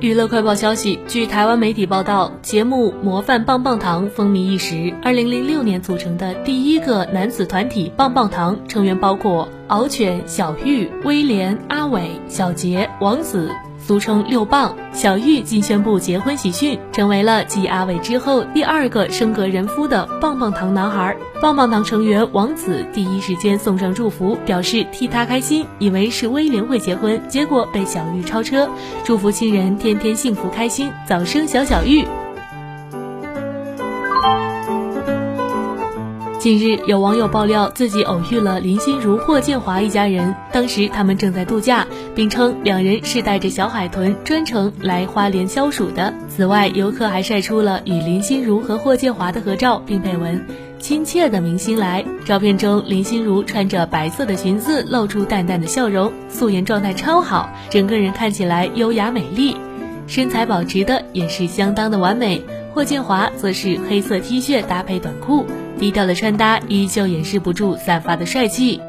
娱乐快报消息，据台湾媒体报道，节目《模范棒棒糖》风靡一时。二零零六年组成的第一个男子团体棒棒糖成员包括敖犬、小玉、威廉、阿伟、小杰、王子。俗称六棒，小玉今宣布结婚喜讯，成为了继阿伟之后第二个升格人夫的棒棒糖男孩。棒棒糖成员王子第一时间送上祝福，表示替他开心，以为是威廉会结婚，结果被小玉超车，祝福亲人天天幸福开心，早生小小玉。近日，有网友爆料自己偶遇了林心如、霍建华一家人，当时他们正在度假，并称两人是带着小海豚专程来花莲消暑的。此外，游客还晒出了与林心如和霍建华的合照，并配文“亲切的明星来”。照片中，林心如穿着白色的裙子，露出淡淡的笑容，素颜状态超好，整个人看起来优雅美丽，身材保持的也是相当的完美。霍建华则是黑色 T 恤搭配短裤。低调的穿搭依旧掩饰不住散发的帅气。